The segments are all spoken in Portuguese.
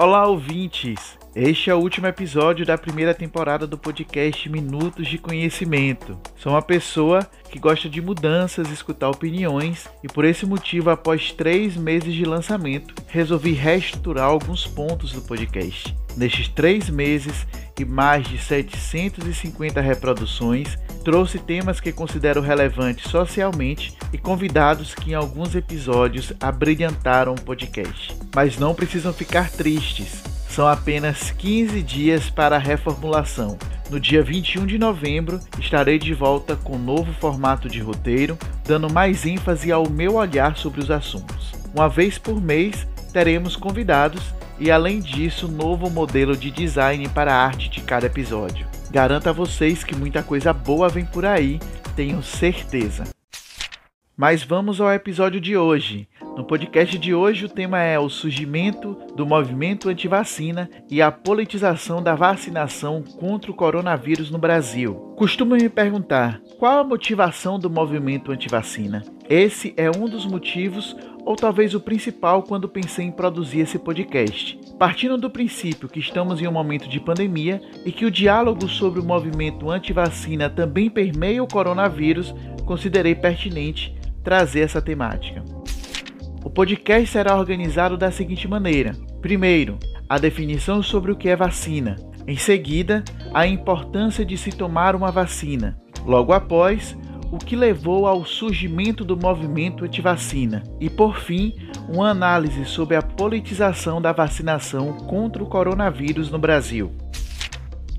Olá, ouvintes! Este é o último episódio da primeira temporada do podcast Minutos de Conhecimento. Sou uma pessoa que gosta de mudanças, escutar opiniões e, por esse motivo, após três meses de lançamento, resolvi reestruturar alguns pontos do podcast. Nestes três meses e mais de 750 reproduções, trouxe temas que considero relevantes socialmente e convidados que em alguns episódios abrilhantaram o podcast. Mas não precisam ficar tristes são apenas 15 dias para a reformulação. No dia 21 de novembro, estarei de volta com um novo formato de roteiro, dando mais ênfase ao meu olhar sobre os assuntos. Uma vez por mês, teremos convidados e, além disso, novo modelo de design para a arte de cada episódio. Garanto a vocês que muita coisa boa vem por aí, tenho certeza. Mas vamos ao episódio de hoje. No podcast de hoje, o tema é o surgimento do movimento antivacina e a politização da vacinação contra o coronavírus no Brasil. Costumo me perguntar qual a motivação do movimento antivacina. Esse é um dos motivos, ou talvez o principal, quando pensei em produzir esse podcast. Partindo do princípio que estamos em um momento de pandemia e que o diálogo sobre o movimento antivacina também permeia o coronavírus, considerei pertinente trazer essa temática. O podcast será organizado da seguinte maneira: primeiro, a definição sobre o que é vacina. Em seguida, a importância de se tomar uma vacina. Logo após, o que levou ao surgimento do movimento anti-vacina. E por fim, uma análise sobre a politização da vacinação contra o coronavírus no Brasil.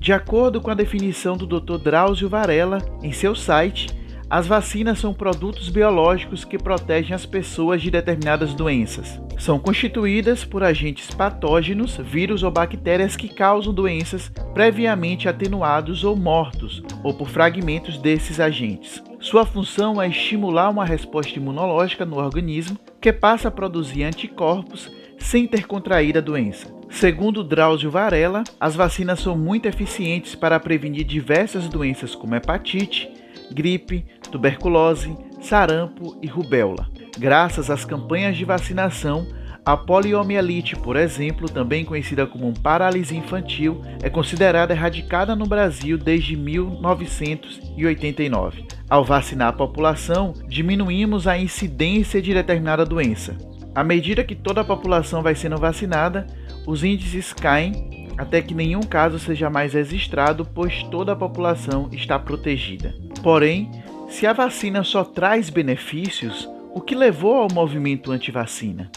De acordo com a definição do Dr. Drauzio Varela em seu site, as vacinas são produtos biológicos que protegem as pessoas de determinadas doenças. São constituídas por agentes patógenos, vírus ou bactérias que causam doenças previamente atenuados ou mortos, ou por fragmentos desses agentes. Sua função é estimular uma resposta imunológica no organismo que passa a produzir anticorpos sem ter contraído a doença. Segundo Drauzio Varela, as vacinas são muito eficientes para prevenir diversas doenças como hepatite, gripe, tuberculose, sarampo e rubéola. Graças às campanhas de vacinação, a poliomielite, por exemplo, também conhecida como paralisia infantil, é considerada erradicada no Brasil desde 1989. Ao vacinar a população, diminuímos a incidência de determinada doença. À medida que toda a população vai sendo vacinada, os índices caem até que nenhum caso seja mais registrado, pois toda a população está protegida. Porém, se a vacina só traz benefícios, o que levou ao movimento anti-vacina?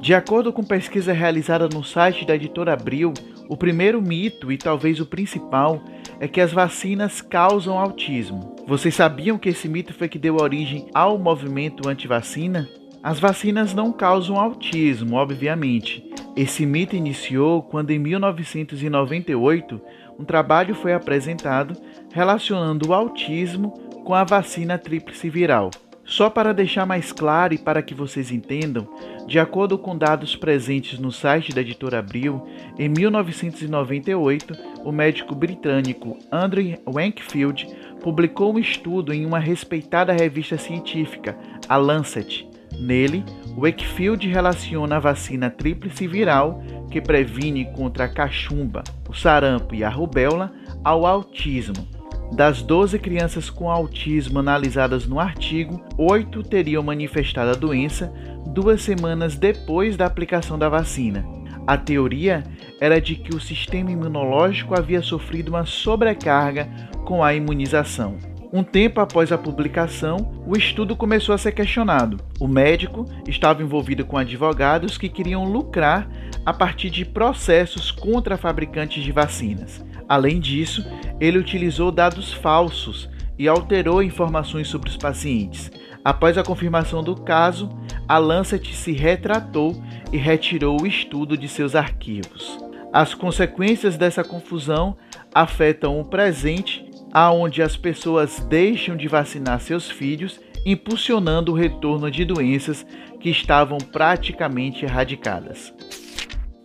De acordo com pesquisa realizada no site da editora Abril, o primeiro mito e talvez o principal é que as vacinas causam autismo. Vocês sabiam que esse mito foi que deu origem ao movimento anti-vacina? As vacinas não causam autismo, obviamente. Esse mito iniciou quando, em 1998, um trabalho foi apresentado relacionando o autismo com a vacina tríplice viral. Só para deixar mais claro e para que vocês entendam, de acordo com dados presentes no site da editora Abril, em 1998, o médico britânico Andrew Wakefield publicou um estudo em uma respeitada revista científica, a Lancet. Nele, Wakefield relaciona a vacina tríplice viral, que previne contra a cachumba, o sarampo e a rubéola, ao autismo. Das 12 crianças com autismo analisadas no artigo, 8 teriam manifestado a doença duas semanas depois da aplicação da vacina. A teoria era de que o sistema imunológico havia sofrido uma sobrecarga com a imunização. Um tempo após a publicação, o estudo começou a ser questionado. O médico estava envolvido com advogados que queriam lucrar a partir de processos contra fabricantes de vacinas. Além disso, ele utilizou dados falsos e alterou informações sobre os pacientes. Após a confirmação do caso, a Lancet se retratou e retirou o estudo de seus arquivos. As consequências dessa confusão afetam o presente, aonde as pessoas deixam de vacinar seus filhos, impulsionando o retorno de doenças que estavam praticamente erradicadas.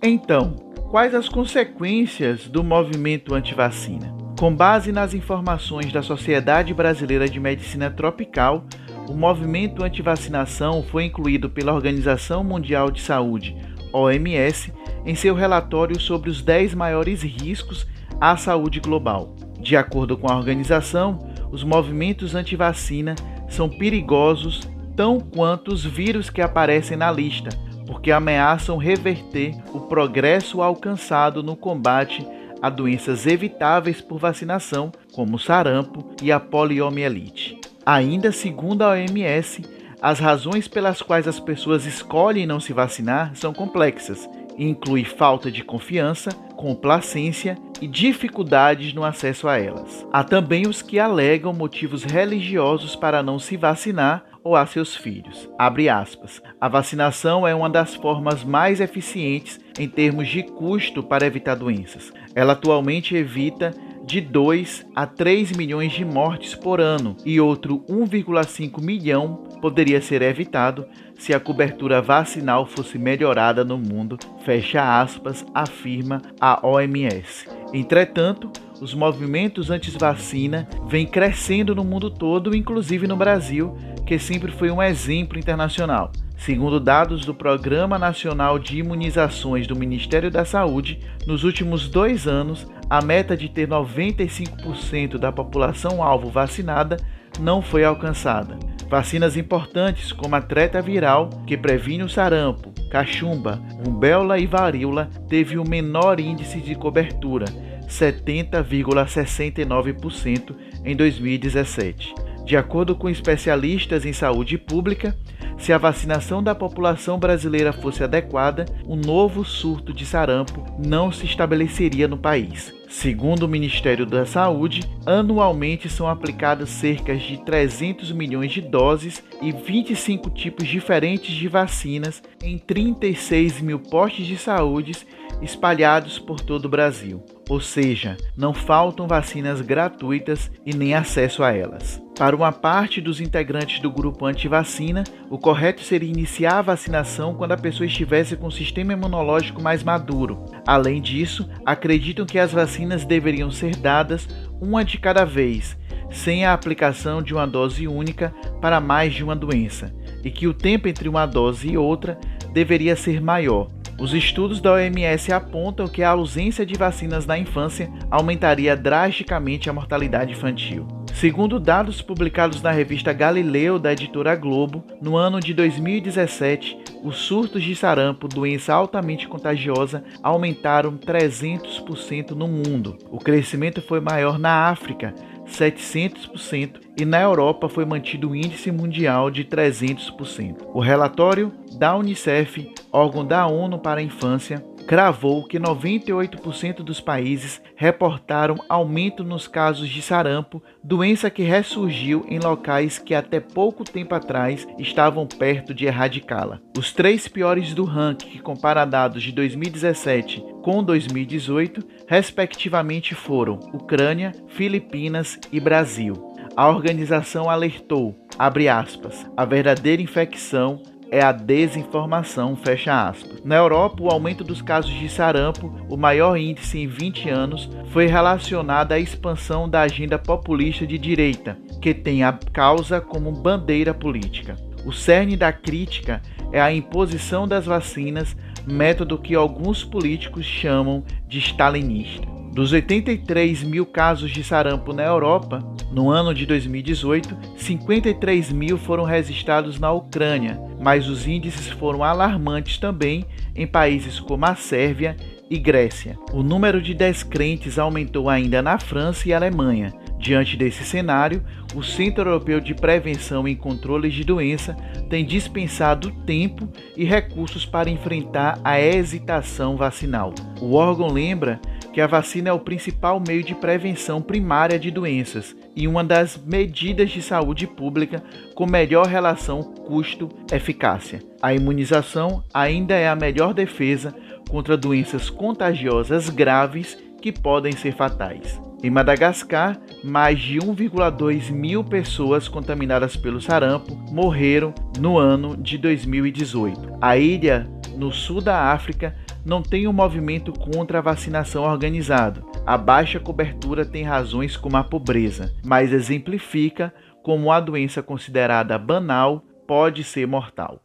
Então, quais as consequências do movimento anti-vacina? Com base nas informações da Sociedade Brasileira de Medicina Tropical, o movimento anti-vacinação foi incluído pela Organização Mundial de Saúde, OMS, em seu relatório sobre os 10 maiores riscos à saúde global. De acordo com a organização, os movimentos anti-vacina são perigosos tão quanto os vírus que aparecem na lista, porque ameaçam reverter o progresso alcançado no combate a doenças evitáveis por vacinação, como o sarampo e a poliomielite. Ainda segundo a OMS, as razões pelas quais as pessoas escolhem não se vacinar são complexas e incluem falta de confiança, complacência e dificuldades no acesso a elas. Há também os que alegam motivos religiosos para não se vacinar ou a seus filhos. A vacinação é uma das formas mais eficientes em termos de custo para evitar doenças. Ela atualmente evita de 2 a 3 milhões de mortes por ano e outro 1,5 milhão poderia ser evitado se a cobertura vacinal fosse melhorada no mundo, fecha aspas, afirma a OMS. Entretanto, os movimentos anti-vacina vêm crescendo no mundo todo, inclusive no Brasil, que sempre foi um exemplo internacional. Segundo dados do Programa Nacional de Imunizações do Ministério da Saúde, nos últimos dois anos, a meta de ter 95% da população alvo vacinada não foi alcançada. Vacinas importantes como a treta viral, que previne o sarampo, cachumba, rubéola e varíola, teve o menor índice de cobertura, 70,69% em 2017. De acordo com especialistas em saúde pública, se a vacinação da população brasileira fosse adequada, um novo surto de sarampo não se estabeleceria no país. Segundo o Ministério da Saúde, anualmente são aplicadas cerca de 300 milhões de doses e 25 tipos diferentes de vacinas em 36 mil postos de saúde espalhados por todo o Brasil. Ou seja, não faltam vacinas gratuitas e nem acesso a elas. Para uma parte dos integrantes do grupo anti-vacina, o correto seria iniciar a vacinação quando a pessoa estivesse com o sistema imunológico mais maduro. Além disso, acreditam que as vacinas deveriam ser dadas uma de cada vez, sem a aplicação de uma dose única para mais de uma doença, e que o tempo entre uma dose e outra deveria ser maior, os estudos da OMS apontam que a ausência de vacinas na infância aumentaria drasticamente a mortalidade infantil. Segundo dados publicados na revista Galileu da editora Globo, no ano de 2017, os surtos de sarampo, doença altamente contagiosa, aumentaram 300% no mundo. O crescimento foi maior na África, 700%, e na Europa foi mantido o índice mundial de 300%. O relatório da Unicef, órgão da ONU para a Infância, cravou que 98% dos países reportaram aumento nos casos de sarampo, doença que ressurgiu em locais que até pouco tempo atrás estavam perto de erradicá-la. Os três piores do ranking, que compara dados de 2017 com 2018, respectivamente foram Ucrânia, Filipinas e Brasil. A organização alertou, abre aspas, a verdadeira infecção é a desinformação, fecha aspas. Na Europa, o aumento dos casos de sarampo, o maior índice em 20 anos, foi relacionado à expansão da agenda populista de direita, que tem a causa como bandeira política. O cerne da crítica é a imposição das vacinas, método que alguns políticos chamam de stalinista. Dos 83 mil casos de sarampo na Europa, no ano de 2018, 53 mil foram registrados na Ucrânia, mas os índices foram alarmantes também em países como a Sérvia e Grécia. O número de descrentes aumentou ainda na França e Alemanha. Diante desse cenário, o Centro Europeu de Prevenção e Controle de Doença tem dispensado tempo e recursos para enfrentar a hesitação vacinal. O órgão lembra que a vacina é o principal meio de prevenção primária de doenças e uma das medidas de saúde pública com melhor relação custo-eficácia. A imunização ainda é a melhor defesa contra doenças contagiosas graves que podem ser fatais. Em Madagascar, mais de 1,2 mil pessoas contaminadas pelo sarampo morreram no ano de 2018. A ilha, no sul da África, não tem um movimento contra a vacinação organizado. A baixa cobertura tem razões como a pobreza, mas exemplifica como a doença considerada banal pode ser mortal.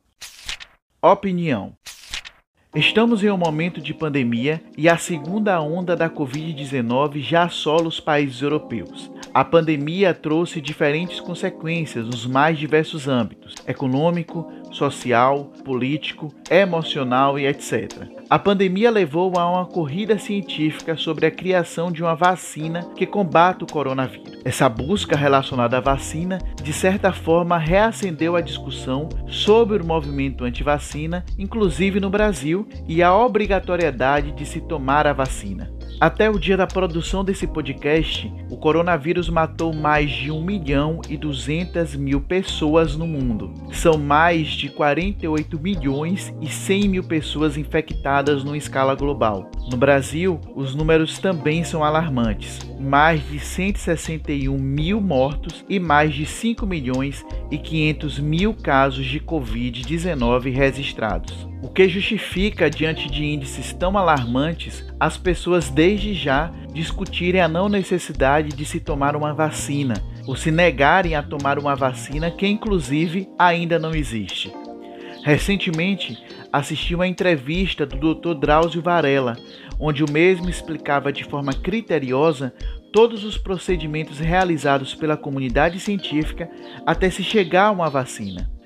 Opinião: Estamos em um momento de pandemia e a segunda onda da Covid-19 já assola os países europeus. A pandemia trouxe diferentes consequências nos mais diversos âmbitos: econômico, social, político, emocional e etc. A pandemia levou a uma corrida científica sobre a criação de uma vacina que combate o coronavírus. Essa busca relacionada à vacina, de certa forma, reacendeu a discussão sobre o movimento anti-vacina, inclusive no Brasil, e a obrigatoriedade de se tomar a vacina. Até o dia da produção desse podcast, o coronavírus matou mais de 1 milhão e 200 mil pessoas no mundo. São mais de 48 milhões e 100 mil pessoas infectadas numa escala global. No Brasil, os números também são alarmantes. Mais de 161 mil mortos e mais de 5 milhões e 500 mil casos de Covid-19 registrados. O que justifica, diante de índices tão alarmantes, as pessoas desde já discutirem a não necessidade de se tomar uma vacina, ou se negarem a tomar uma vacina que, inclusive, ainda não existe. Recentemente, assisti uma entrevista do Dr. Drauzio Varela, onde o mesmo explicava de forma criteriosa todos os procedimentos realizados pela comunidade científica até se chegar a uma vacina.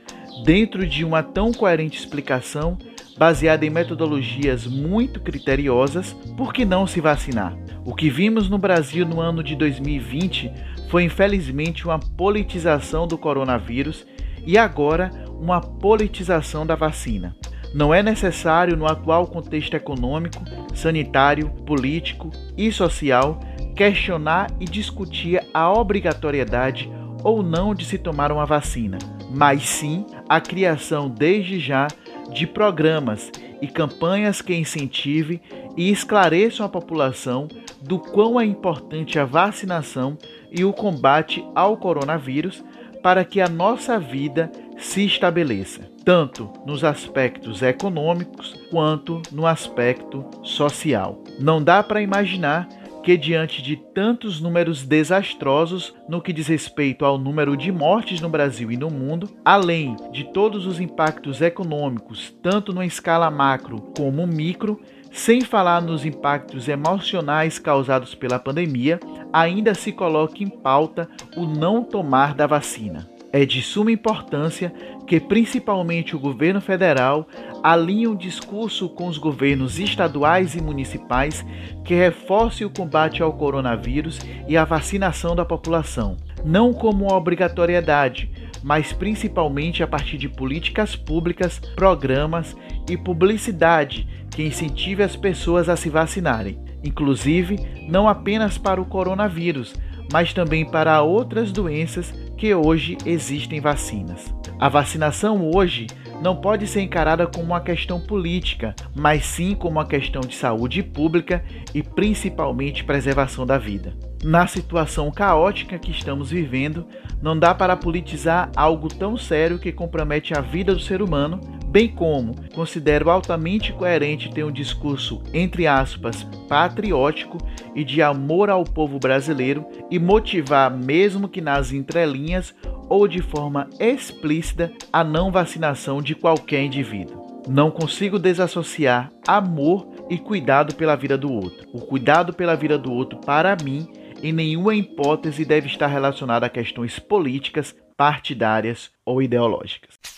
Dentro de uma tão coerente explicação, baseada em metodologias muito criteriosas, por que não se vacinar? O que vimos no Brasil no ano de 2020 foi infelizmente uma politização do coronavírus e agora uma politização da vacina. Não é necessário, no atual contexto econômico, sanitário, político e social, questionar e discutir a obrigatoriedade ou não de se tomar uma vacina, mas sim a criação desde já de programas e campanhas que incentivem e esclareçam a população do quão é importante a vacinação e o combate ao coronavírus para que a nossa vida se estabeleça, tanto nos aspectos econômicos quanto no aspecto social. Não dá para imaginar que, diante de tantos números desastrosos no que diz respeito ao número de mortes no Brasil e no mundo, além de todos os impactos econômicos, tanto numa escala macro como micro, sem falar nos impactos emocionais causados pela pandemia, ainda se coloca em pauta o não tomar da vacina. É de suma importância que, principalmente o governo federal, alinhe um discurso com os governos estaduais e municipais que reforce o combate ao coronavírus e a vacinação da população, não como obrigatoriedade, mas principalmente a partir de políticas públicas, programas e publicidade que incentive as pessoas a se vacinarem, inclusive não apenas para o coronavírus, mas também para outras doenças que hoje existem vacinas. A vacinação hoje não pode ser encarada como uma questão política, mas sim como uma questão de saúde pública e principalmente preservação da vida. Na situação caótica que estamos vivendo, não dá para politizar algo tão sério que compromete a vida do ser humano, bem como considero altamente coerente ter um discurso, entre aspas, patriótico e de amor ao povo brasileiro e motivar, mesmo que nas entrelinhas ou de forma explícita, a não vacinação de qualquer indivíduo. Não consigo desassociar amor e cuidado pela vida do outro. O cuidado pela vida do outro, para mim, em nenhuma hipótese deve estar relacionado a questões políticas, partidárias ou ideológicas.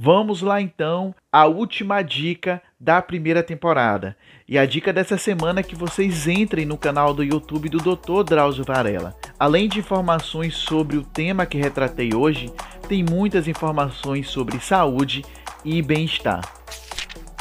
Vamos lá então à última dica da primeira temporada. E a dica dessa semana é que vocês entrem no canal do YouTube do Dr. Drauzio Varela. Além de informações sobre o tema que retratei hoje, tem muitas informações sobre saúde e bem-estar.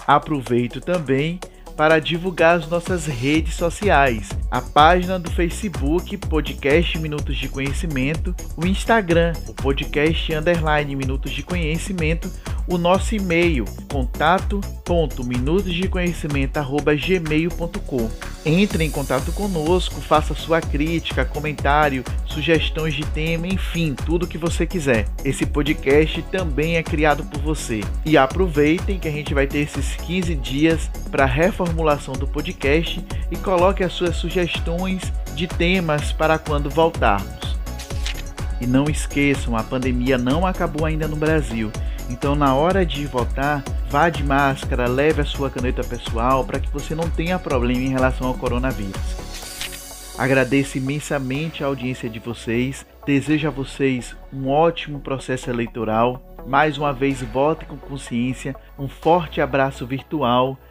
Aproveito também para divulgar as nossas redes sociais. A página do Facebook, Podcast Minutos de Conhecimento, o Instagram, o Podcast Underline Minutos de Conhecimento, o nosso e-mail, contato.minutosdeconhecimento.gmail.com. Entre em contato conosco, faça sua crítica, comentário, sugestões de tema, enfim, tudo que você quiser. Esse podcast também é criado por você. E aproveitem que a gente vai ter esses 15 dias para reformulação do podcast e coloque as suas sugestões de temas para quando voltarmos. E não esqueçam, a pandemia não acabou ainda no Brasil então, na hora de votar, vá de máscara, leve a sua caneta pessoal para que você não tenha problema em relação ao coronavírus. Agradeço imensamente a audiência de vocês. Desejo a vocês um ótimo processo eleitoral. Mais uma vez, vote com consciência. Um forte abraço virtual.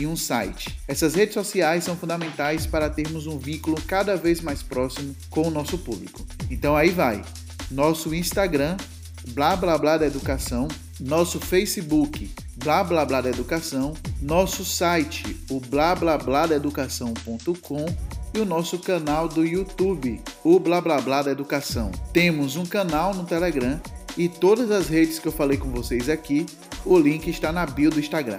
e um site. Essas redes sociais são fundamentais para termos um vínculo cada vez mais próximo com o nosso público. Então aí vai. Nosso Instagram, blá blá blá da educação, nosso Facebook, blá blá blá da educação, nosso site, o blá blá blá da educação.com e o nosso canal do YouTube, o blá blá blá da educação. Temos um canal no Telegram e todas as redes que eu falei com vocês aqui, o link está na bio do Instagram.